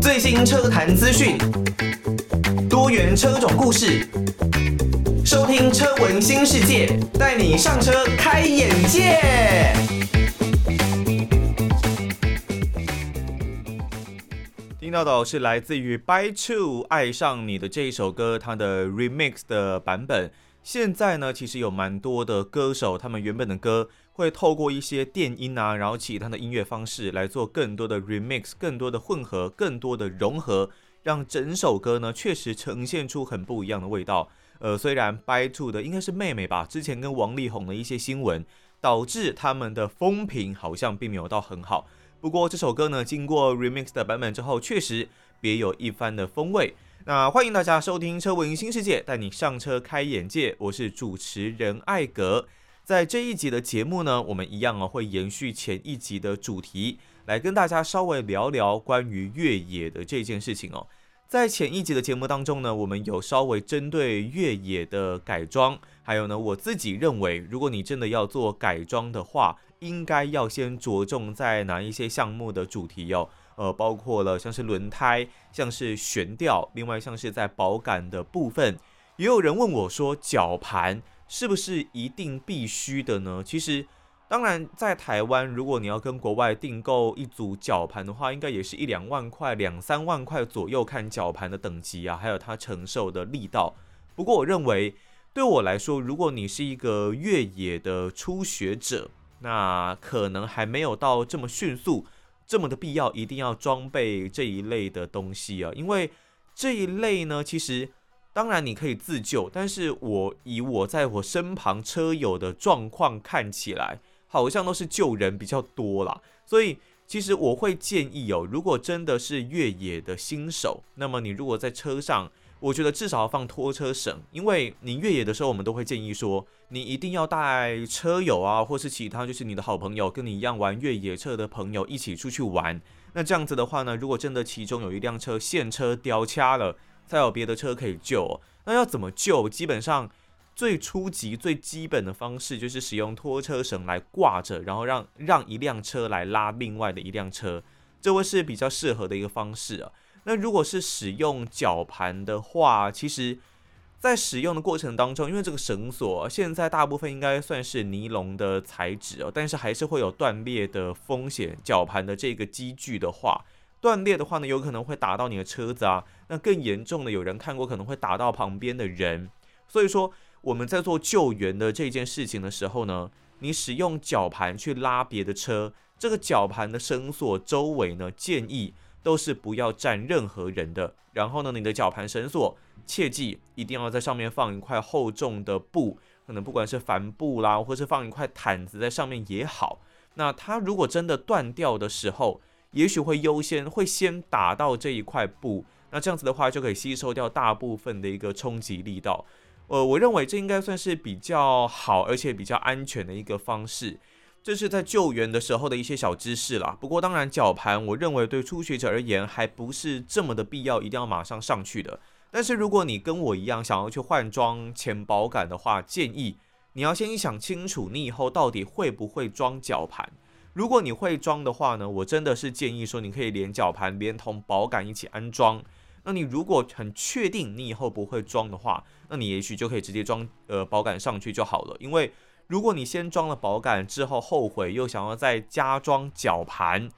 最新车坛资讯，多元车种故事，收听车闻新世界，带你上车开眼界。听到的是来自于 By Two 爱上你的这一首歌，它的 remix 的版本。现在呢，其实有蛮多的歌手，他们原本的歌会透过一些电音啊，然后其他的音乐方式来做更多的 remix，更多的混合，更多的融合，让整首歌呢确实呈现出很不一样的味道。呃，虽然 by two 的应该是妹妹吧，之前跟王力宏的一些新闻，导致他们的风评好像并没有到很好。不过这首歌呢，经过 remix 的版本之后，确实别有一番的风味。那欢迎大家收听《车闻新世界》，带你上车开眼界。我是主持人艾格。在这一集的节目呢，我们一样啊会延续前一集的主题，来跟大家稍微聊聊关于越野的这件事情哦。在前一集的节目当中呢，我们有稍微针对越野的改装，还有呢，我自己认为，如果你真的要做改装的话，应该要先着重在哪一些项目的主题哦。呃，包括了像是轮胎，像是悬吊，另外像是在保杆的部分，也有人问我说，绞盘是不是一定必须的呢？其实，当然，在台湾，如果你要跟国外订购一组绞盘的话，应该也是一两万块、两三万块左右，看绞盘的等级啊，还有它承受的力道。不过，我认为对我来说，如果你是一个越野的初学者，那可能还没有到这么迅速。这么的必要，一定要装备这一类的东西啊！因为这一类呢，其实当然你可以自救，但是我以我在我身旁车友的状况看起来，好像都是救人比较多啦。所以其实我会建议哦，如果真的是越野的新手，那么你如果在车上，我觉得至少要放拖车绳，因为你越野的时候，我们都会建议说，你一定要带车友啊，或是其他就是你的好朋友，跟你一样玩越野车的朋友一起出去玩。那这样子的话呢，如果真的其中有一辆车陷车掉卡了，才有别的车可以救。那要怎么救？基本上最初级、最基本的方式就是使用拖车绳来挂着，然后让让一辆车来拉另外的一辆车，这会是比较适合的一个方式啊。那如果是使用绞盘的话，其实，在使用的过程当中，因为这个绳索现在大部分应该算是尼龙的材质哦，但是还是会有断裂的风险。绞盘的这个机具的话，断裂的话呢，有可能会打到你的车子啊。那更严重的，有人看过可能会打到旁边的人。所以说，我们在做救援的这件事情的时候呢，你使用绞盘去拉别的车，这个绞盘的绳索周围呢，建议。都是不要占任何人的。然后呢，你的绞盘绳索，切记一定要在上面放一块厚重的布，可能不管是帆布啦，或是放一块毯子在上面也好。那它如果真的断掉的时候，也许会优先会先打到这一块布。那这样子的话，就可以吸收掉大部分的一个冲击力道。呃，我认为这应该算是比较好，而且比较安全的一个方式。这是在救援的时候的一些小知识啦。不过，当然，绞盘我认为对初学者而言还不是这么的必要，一定要马上上去的。但是，如果你跟我一样想要去换装前保杆的话，建议你要先想清楚，你以后到底会不会装绞盘。如果你会装的话呢，我真的是建议说，你可以连绞盘连同保杆一起安装。那你如果很确定你以后不会装的话，那你也许就可以直接装呃保杆上去就好了，因为。如果你先装了保杆之后后悔，又想要再加装绞盘，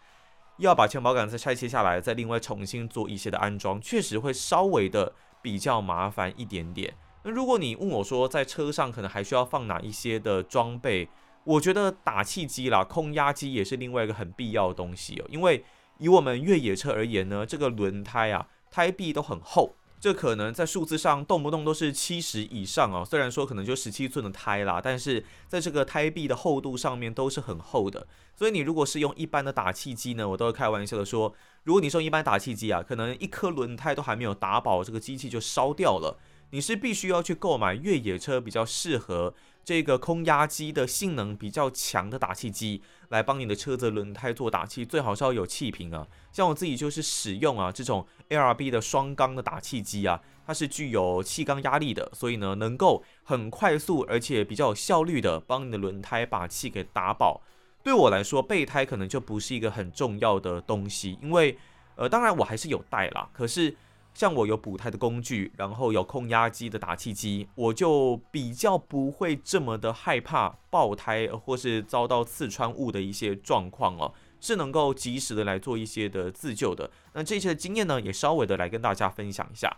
要把前保杆再拆卸下来，再另外重新做一些的安装，确实会稍微的比较麻烦一点点。那如果你问我说在车上可能还需要放哪一些的装备，我觉得打气机啦、空压机也是另外一个很必要的东西哦。因为以我们越野车而言呢，这个轮胎啊，胎壁都很厚。这可能在数字上动不动都是七十以上哦，虽然说可能就十七寸的胎啦，但是在这个胎壁的厚度上面都是很厚的。所以你如果是用一般的打气机呢，我都会开玩笑的说，如果你是用一般打气机啊，可能一颗轮胎都还没有打饱，这个机器就烧掉了。你是必须要去购买越野车比较适合这个空压机的性能比较强的打气机，来帮你的车子轮胎做打气，最好是要有气瓶啊。像我自己就是使用啊这种 ARB 的双缸的打气机啊，它是具有气缸压力的，所以呢能够很快速而且比较有效率的帮你的轮胎把气给打饱。对我来说，备胎可能就不是一个很重要的东西，因为呃当然我还是有带啦，可是。像我有补胎的工具，然后有空压机的打气机，我就比较不会这么的害怕爆胎或是遭到刺穿物的一些状况哦，是能够及时的来做一些的自救的。那这些经验呢，也稍微的来跟大家分享一下。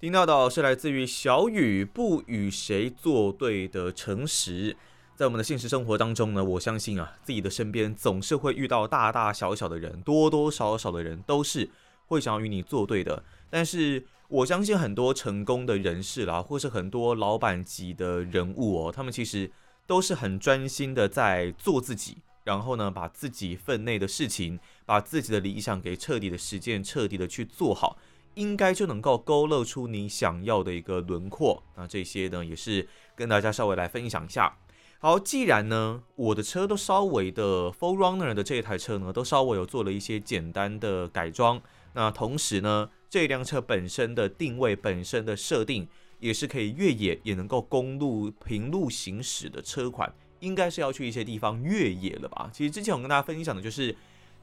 听到的是来自于小雨不与谁作对的诚实。在我们的现实生活当中呢，我相信啊，自己的身边总是会遇到大大小小的人，多多少少的人都是会想要与你作对的。但是我相信很多成功的人士啦，或是很多老板级的人物哦，他们其实都是很专心的在做自己，然后呢，把自己分内的事情，把自己的理想给彻底的实践，彻底的去做好，应该就能够勾勒出你想要的一个轮廓。那这些呢，也是跟大家稍微来分享一下。好，既然呢，我的车都稍微的 4Runner 的这一台车呢，都稍微有做了一些简单的改装，那同时呢。这辆车本身的定位、本身的设定，也是可以越野，也能够公路平路行驶的车款，应该是要去一些地方越野了吧？其实之前我跟大家分享的就是，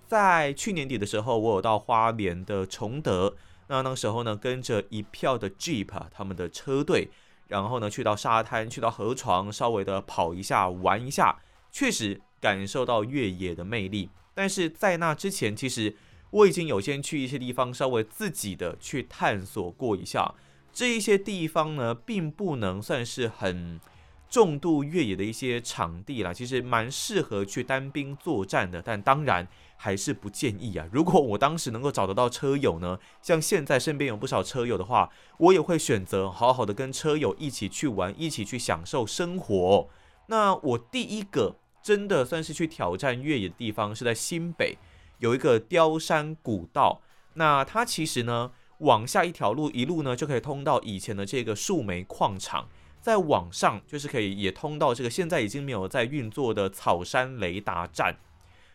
在去年底的时候，我有到花莲的崇德，那那个时候呢，跟着一票的 Jeep 他们的车队，然后呢，去到沙滩，去到河床，稍微的跑一下，玩一下，确实感受到越野的魅力。但是在那之前，其实。我已经有先去一些地方，稍微自己的去探索过一下。这一些地方呢，并不能算是很重度越野的一些场地啦，其实蛮适合去单兵作战的。但当然还是不建议啊。如果我当时能够找得到车友呢，像现在身边有不少车友的话，我也会选择好好的跟车友一起去玩，一起去享受生活。那我第一个真的算是去挑战越野的地方是在新北。有一个雕山古道，那它其实呢，往下一条路一路呢就可以通到以前的这个树莓矿场，再往上就是可以也通到这个现在已经没有在运作的草山雷达站。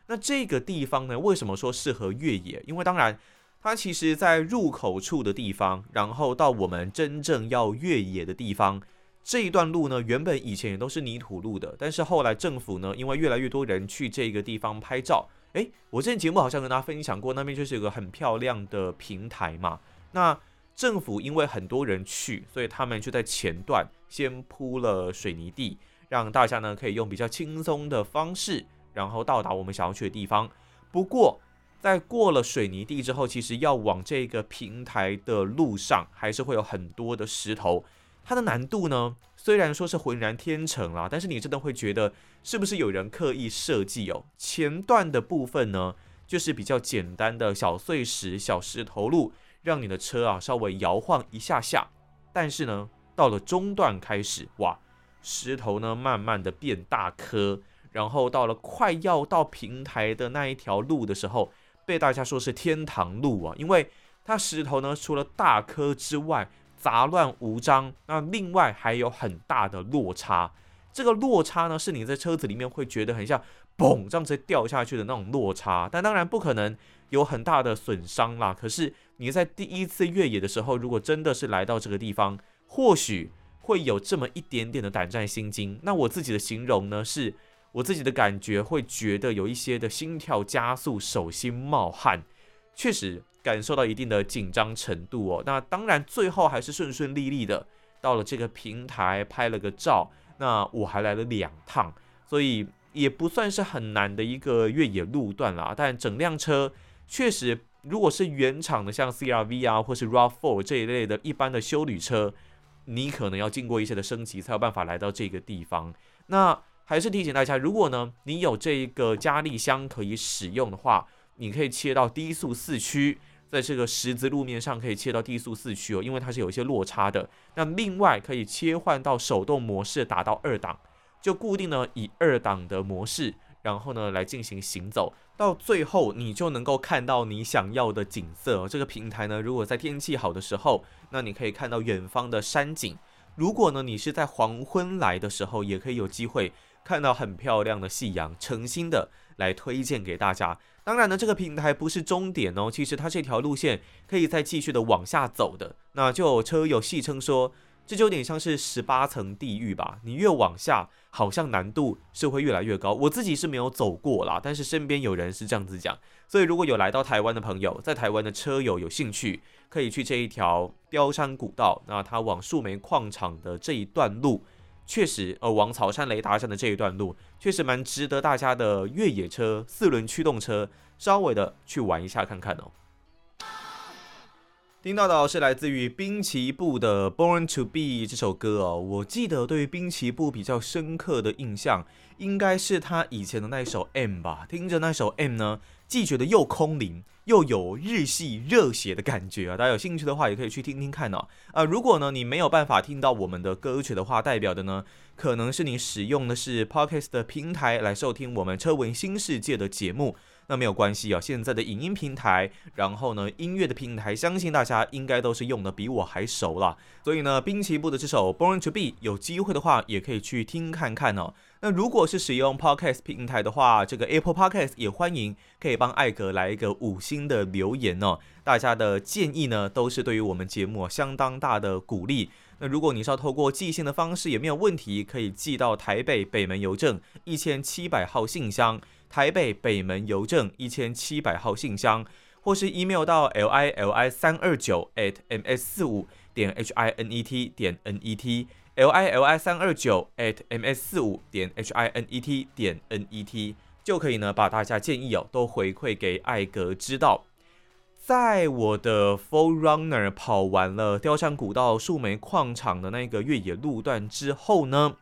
那这个地方呢，为什么说适合越野？因为当然它其实在入口处的地方，然后到我们真正要越野的地方这一段路呢，原本以前也都是泥土路的，但是后来政府呢，因为越来越多人去这个地方拍照。诶，我之前节目好像跟大家分享过，那边就是有个很漂亮的平台嘛。那政府因为很多人去，所以他们就在前段先铺了水泥地，让大家呢可以用比较轻松的方式，然后到达我们想要去的地方。不过，在过了水泥地之后，其实要往这个平台的路上，还是会有很多的石头。它的难度呢，虽然说是浑然天成啦，但是你真的会觉得是不是有人刻意设计哦？前段的部分呢，就是比较简单的小碎石、小石头路，让你的车啊稍微摇晃一下下。但是呢，到了中段开始，哇，石头呢慢慢的变大颗，然后到了快要到平台的那一条路的时候，被大家说是天堂路啊，因为它石头呢除了大颗之外，杂乱无章，那另外还有很大的落差。这个落差呢，是你在车子里面会觉得很像嘣这样子掉下去的那种落差。但当然不可能有很大的损伤啦。可是你在第一次越野的时候，如果真的是来到这个地方，或许会有这么一点点的胆战心惊。那我自己的形容呢，是我自己的感觉会觉得有一些的心跳加速，手心冒汗。确实。感受到一定的紧张程度哦，那当然最后还是顺顺利利的到了这个平台拍了个照，那我还来了两趟，所以也不算是很难的一个越野路段啦。但整辆车确实，如果是原厂的像 CRV 啊或是 RAV4 这一类的一般的休旅车，你可能要经过一些的升级才有办法来到这个地方。那还是提醒大家，如果呢你有这个加力箱可以使用的话，你可以切到低速四驱。在这个十字路面上可以切到低速四驱哦，因为它是有一些落差的。那另外可以切换到手动模式，打到二档，就固定呢以二档的模式，然后呢来进行行走，到最后你就能够看到你想要的景色。这个平台呢，如果在天气好的时候，那你可以看到远方的山景；如果呢你是在黄昏来的时候，也可以有机会看到很漂亮的夕阳。诚心的来推荐给大家。当然呢，这个平台不是终点哦，其实它这条路线可以再继续的往下走的。那就有车友戏称说。这就有点像是十八层地狱吧，你越往下，好像难度是会越来越高。我自己是没有走过啦，但是身边有人是这样子讲。所以如果有来到台湾的朋友，在台湾的车友有兴趣，可以去这一条标山古道。那它往树莓矿场的这一段路，确实，呃，往草山雷达站的这一段路，确实蛮值得大家的越野车、四轮驱动车稍微的去玩一下看看哦。听到的是来自于滨崎步的《Born to Be》这首歌哦，我记得对于滨崎步比较深刻的印象，应该是他以前的那首《M》吧。听着那首《M》呢，既觉得又空灵，又有日系热血的感觉啊。大家有兴趣的话，也可以去听听看哦。啊，如果呢你没有办法听到我们的歌曲的话，代表的呢，可能是你使用的是 Podcast 的平台来收听我们车闻新世界的节目。那没有关系啊，现在的影音平台，然后呢，音乐的平台，相信大家应该都是用的比我还熟了。所以呢，滨崎步的这首《Born to Be》，有机会的话也可以去听看看哦。那如果是使用 Podcast 平台的话，这个 Apple Podcast 也欢迎可以帮艾格来一个五星的留言哦。大家的建议呢，都是对于我们节目相当大的鼓励。那如果你是要透过寄信的方式，也没有问题，可以寄到台北北门邮政一千七百号信箱。台北北门邮政一千七百号信箱，或是 email 到 l i l i 三二九 at m s 四五点 h i n e t 点 n e t l i l i 三二九 at m s 四五点 h i n e t 点 n e t 就可以呢，把大家建议哦都回馈给艾格知道。在我的 4Runner 跑完了雕山古道树莓矿场的那个越野路段之后呢，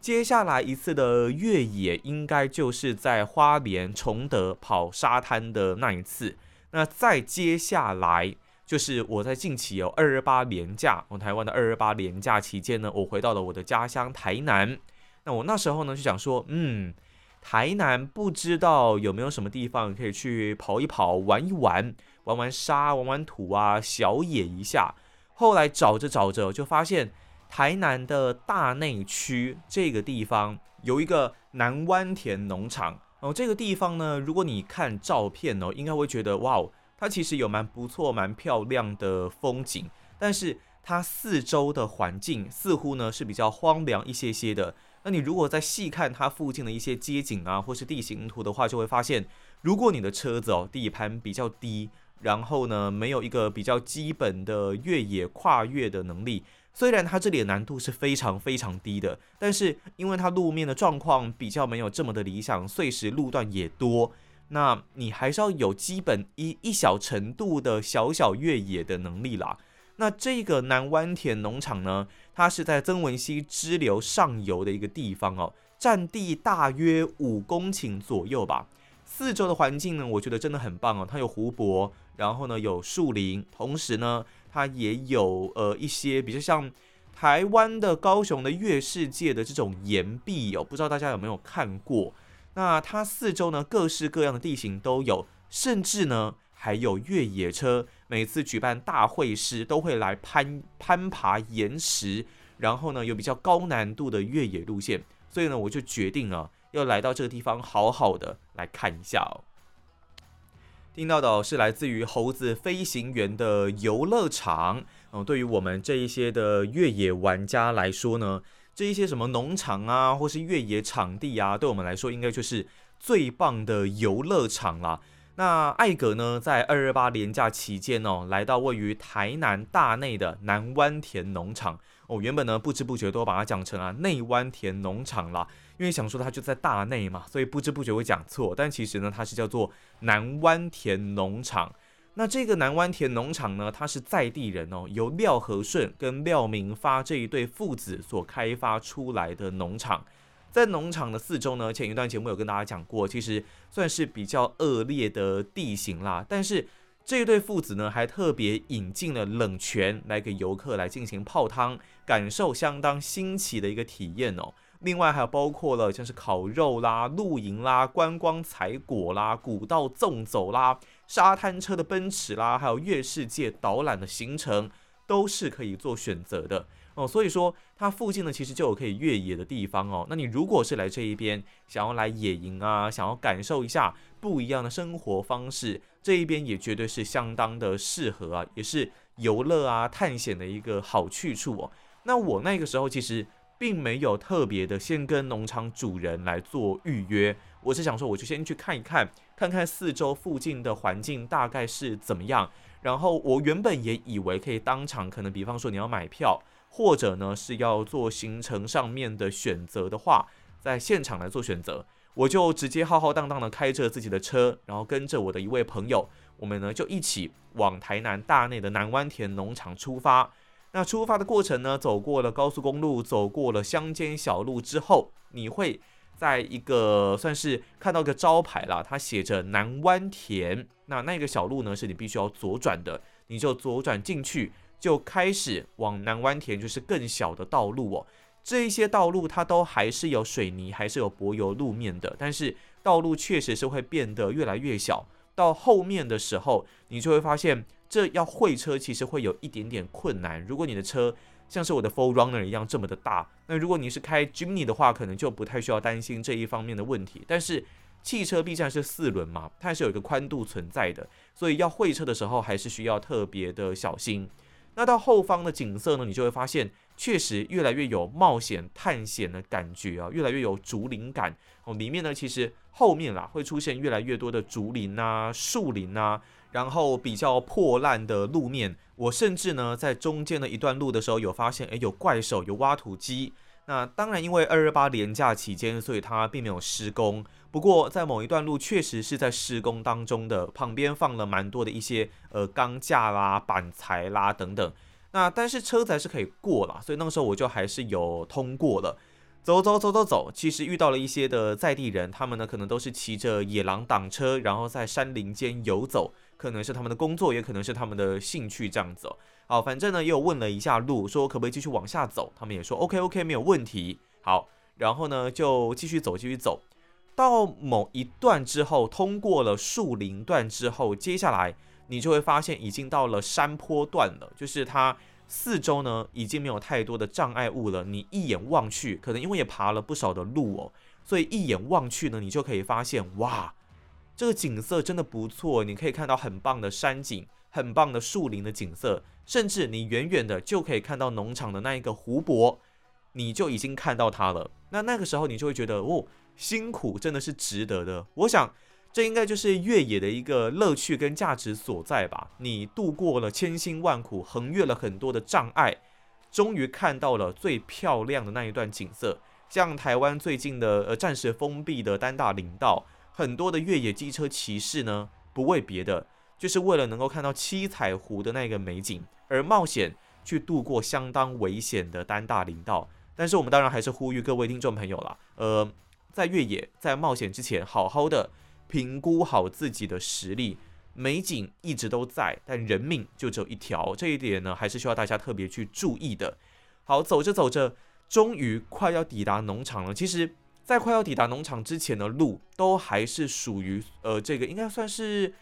接下来一次的越野，应该就是在花莲崇德跑沙滩的那一次。那再接下来，就是我在近期有二二八连假，我台湾的二二八连假期间呢，我回到了我的家乡台南。那我那时候呢就想说，嗯，台南不知道有没有什么地方可以去跑一跑、玩一玩、玩玩沙、玩玩土啊，小野一下。后来找着找着，就发现。台南的大内区这个地方有一个南湾田农场哦，这个地方呢，如果你看照片哦，应该会觉得哇哦，它其实有蛮不错、蛮漂亮的风景，但是它四周的环境似乎呢是比较荒凉一些些的。那你如果再细看它附近的一些街景啊，或是地形图的话，就会发现，如果你的车子哦底盘比较低，然后呢没有一个比较基本的越野跨越的能力。虽然它这里的难度是非常非常低的，但是因为它路面的状况比较没有这么的理想，碎石路段也多，那你还是要有基本一一小程度的小小越野的能力啦。那这个南湾田农场呢，它是在曾文溪支流上游的一个地方哦，占地大约五公顷左右吧。四周的环境呢，我觉得真的很棒哦，它有湖泊，然后呢有树林，同时呢。它也有呃一些比较像台湾的高雄的月世界的这种岩壁哦，不知道大家有没有看过？那它四周呢各式各样的地形都有，甚至呢还有越野车，每次举办大会时都会来攀攀爬岩石，然后呢有比较高难度的越野路线，所以呢我就决定啊要来到这个地方好好的来看一下哦。听到的是来自于猴子飞行员的游乐场。嗯，对于我们这一些的越野玩家来说呢，这一些什么农场啊，或是越野场地啊，对我们来说应该就是最棒的游乐场啦。那艾格呢，在二二八连假期间哦，来到位于台南大内的南湾田农场。哦，原本呢不知不觉都把它讲成啊内湾田农场啦。因为想说它就在大内嘛，所以不知不觉会讲错。但其实呢，它是叫做南湾田农场。那这个南湾田农场呢，它是在地人哦，由廖和顺跟廖明发这一对父子所开发出来的农场。在农场的四周呢，前一段节目有跟大家讲过，其实算是比较恶劣的地形啦。但是这一对父子呢，还特别引进了冷泉来给游客来进行泡汤，感受相当新奇的一个体验哦。另外还有包括了像是烤肉啦、露营啦、观光采果啦、古道纵走啦、沙滩车的奔驰啦，还有月世界导览的行程，都是可以做选择的哦。所以说，它附近呢其实就有可以越野的地方哦。那你如果是来这一边想要来野营啊，想要感受一下不一样的生活方式，这一边也绝对是相当的适合啊，也是游乐啊、探险的一个好去处哦。那我那个时候其实。并没有特别的先跟农场主人来做预约，我是想说，我就先去看一看，看看四周附近的环境大概是怎么样。然后我原本也以为可以当场，可能比方说你要买票，或者呢是要做行程上面的选择的话，在现场来做选择，我就直接浩浩荡荡的开着自己的车，然后跟着我的一位朋友，我们呢就一起往台南大内的南湾田农场出发。那出发的过程呢，走过了高速公路，走过了乡间小路之后，你会在一个算是看到一个招牌啦，它写着南湾田。那那个小路呢，是你必须要左转的，你就左转进去，就开始往南湾田，就是更小的道路哦。这一些道路它都还是有水泥，还是有柏油路面的，但是道路确实是会变得越来越小。到后面的时候，你就会发现。这要会车其实会有一点点困难。如果你的车像是我的 Full Runner 一样这么的大，那如果你是开 Jimny 的话，可能就不太需要担心这一方面的问题。但是汽车毕竟是四轮嘛，它还是有一个宽度存在的，所以要会车的时候还是需要特别的小心。那到后方的景色呢，你就会发现确实越来越有冒险探险的感觉啊，越来越有竹林感哦。里面呢，其实后面啦会出现越来越多的竹林啊、树林啊。然后比较破烂的路面，我甚至呢在中间的一段路的时候有发现，诶，有怪兽，有挖土机。那当然，因为二二八连假期间，所以它并没有施工。不过在某一段路确实是在施工当中的，旁边放了蛮多的一些呃钢架啦、板材啦等等。那但是车子还是可以过啦，所以那个时候我就还是有通过了。走走走走走，其实遇到了一些的在地人，他们呢可能都是骑着野狼挡车，然后在山林间游走。可能是他们的工作，也可能是他们的兴趣这样子。好，反正呢也有问了一下路，说可不可以继续往下走，他们也说 OK OK 没有问题。好，然后呢就继续走，继续走到某一段之后，通过了树林段之后，接下来你就会发现已经到了山坡段了，就是它四周呢已经没有太多的障碍物了。你一眼望去，可能因为也爬了不少的路哦，所以一眼望去呢，你就可以发现哇。这个景色真的不错，你可以看到很棒的山景，很棒的树林的景色，甚至你远远的就可以看到农场的那一个湖泊，你就已经看到它了。那那个时候你就会觉得，哦，辛苦真的是值得的。我想，这应该就是越野的一个乐趣跟价值所在吧。你度过了千辛万苦，横越了很多的障碍，终于看到了最漂亮的那一段景色。像台湾最近的呃暂时封闭的丹大林道。很多的越野机车骑士呢，不为别的，就是为了能够看到七彩湖的那个美景而冒险去度过相当危险的丹大林道。但是我们当然还是呼吁各位听众朋友啦，呃，在越野在冒险之前，好好的评估好自己的实力。美景一直都在，但人命就只有一条，这一点呢，还是需要大家特别去注意的。好，走着走着，终于快要抵达农场了。其实。在快要抵达农场之前的路，都还是属于呃，这个应该算是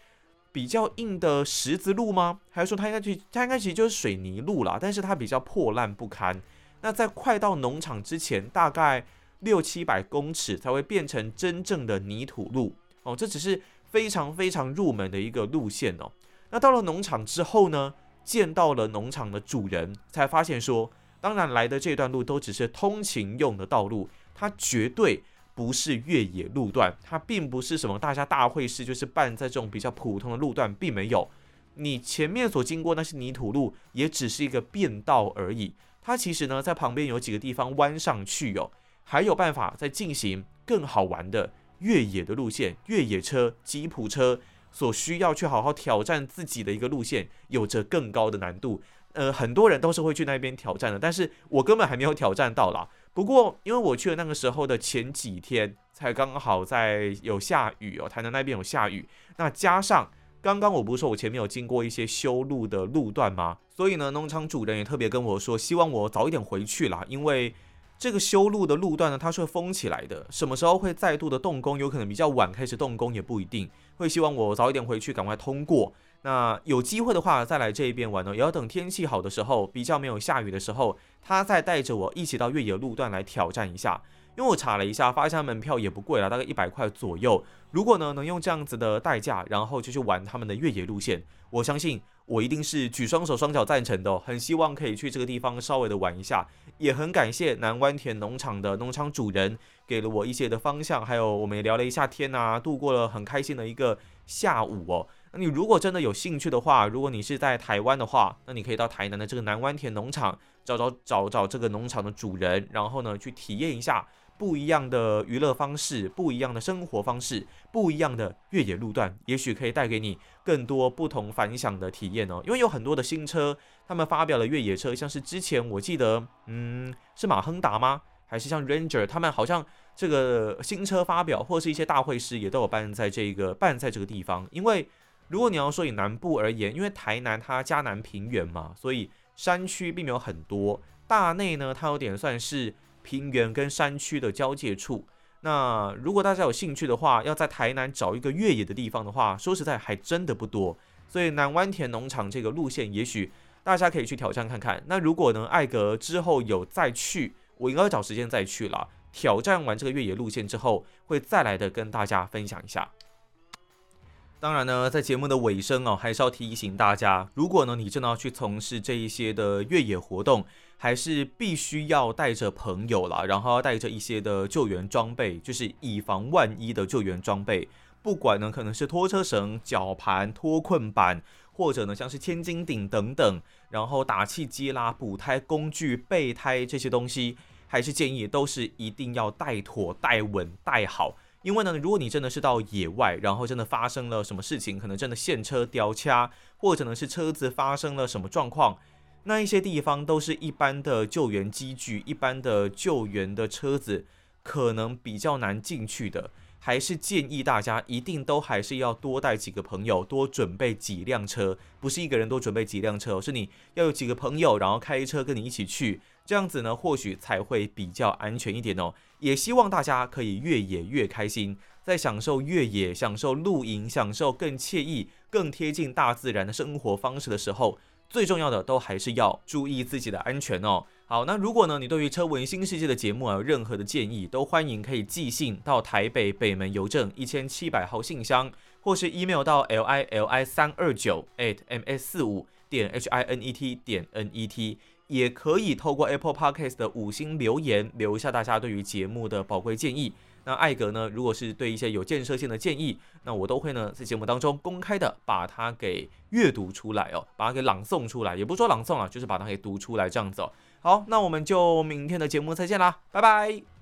比较硬的石子路吗？还是说它应该去，它应该其实就是水泥路啦，但是它比较破烂不堪。那在快到农场之前，大概六七百公尺才会变成真正的泥土路哦。这只是非常非常入门的一个路线哦。那到了农场之后呢，见到了农场的主人，才发现说，当然来的这段路都只是通勤用的道路。它绝对不是越野路段，它并不是什么大家大会师，就是办在这种比较普通的路段，并没有。你前面所经过那些泥土路，也只是一个便道而已。它其实呢，在旁边有几个地方弯上去哦，还有办法再进行更好玩的越野的路线。越野车、吉普车所需要去好好挑战自己的一个路线，有着更高的难度。呃，很多人都是会去那边挑战的，但是我根本还没有挑战到啦。不过，因为我去的那个时候的前几天，才刚好在有下雨哦，台南那边有下雨。那加上刚刚我不是说我前面有经过一些修路的路段吗？所以呢，农场主人也特别跟我说，希望我早一点回去啦，因为这个修路的路段呢，它是会封起来的。什么时候会再度的动工？有可能比较晚开始动工，也不一定。会希望我早一点回去，赶快通过。那有机会的话，再来这一边玩呢，也要等天气好的时候，比较没有下雨的时候，他再带着我一起到越野路段来挑战一下。因为我查了一下，发现门票也不贵了，大概一百块左右。如果呢能用这样子的代价，然后就去玩他们的越野路线，我相信我一定是举双手双脚赞成的。很希望可以去这个地方稍微的玩一下，也很感谢南湾田农场的农场主人给了我一些的方向，还有我们也聊了一下天啊，度过了很开心的一个下午哦。那你如果真的有兴趣的话，如果你是在台湾的话，那你可以到台南的这个南湾田农场找找找找这个农场的主人，然后呢去体验一下。不一样的娱乐方式，不一样的生活方式，不一样的越野路段，也许可以带给你更多不同凡响的体验哦。因为有很多的新车，他们发表了越野车，像是之前我记得，嗯，是马亨达吗？还是像 Ranger，他们好像这个新车发表，或是一些大会师也都有办在这个办在这个地方。因为如果你要说以南部而言，因为台南它嘉南平原嘛，所以山区并没有很多，大内呢它有点算是。平原跟山区的交界处，那如果大家有兴趣的话，要在台南找一个越野的地方的话，说实在还真的不多。所以南湾田农场这个路线，也许大家可以去挑战看看。那如果呢，艾格之后有再去，我应该找时间再去了。挑战完这个越野路线之后，会再来的跟大家分享一下。当然呢，在节目的尾声哦，还是要提醒大家，如果呢你真的要去从事这一些的越野活动，还是必须要带着朋友啦，然后要带着一些的救援装备，就是以防万一的救援装备。不管呢，可能是拖车绳、绞盘、脱困板，或者呢像是千斤顶等等，然后打气机啦、补胎工具、备胎这些东西，还是建议都是一定要带妥、带稳、带好。因为呢，如果你真的是到野外，然后真的发生了什么事情，可能真的陷车掉卡，或者呢是车子发生了什么状况。那一些地方都是一般的救援机具，一般的救援的车子可能比较难进去的，还是建议大家一定都还是要多带几个朋友，多准备几辆车，不是一个人多准备几辆车，是你要有几个朋友，然后开车跟你一起去，这样子呢或许才会比较安全一点哦。也希望大家可以越野越开心，在享受越野、享受露营、享受更惬意、更贴近大自然的生活方式的时候。最重要的都还是要注意自己的安全哦。好，那如果呢，你对于车闻新世界的节目啊有任何的建议，都欢迎可以寄信到台北北门邮政一千七百号信箱，或是 email 到 l i l i 三二九 at m s 四五点 h i n e t 点 n e t，也可以透过 Apple Podcast 的五星留言，留下大家对于节目的宝贵建议。那艾格呢，如果是对一些有建设性的建议，那我都会呢在节目当中公开的把它给阅读出来哦，把它给朗诵出来，也不说朗诵啊，就是把它给读出来这样子哦。好，那我们就明天的节目再见啦，拜拜。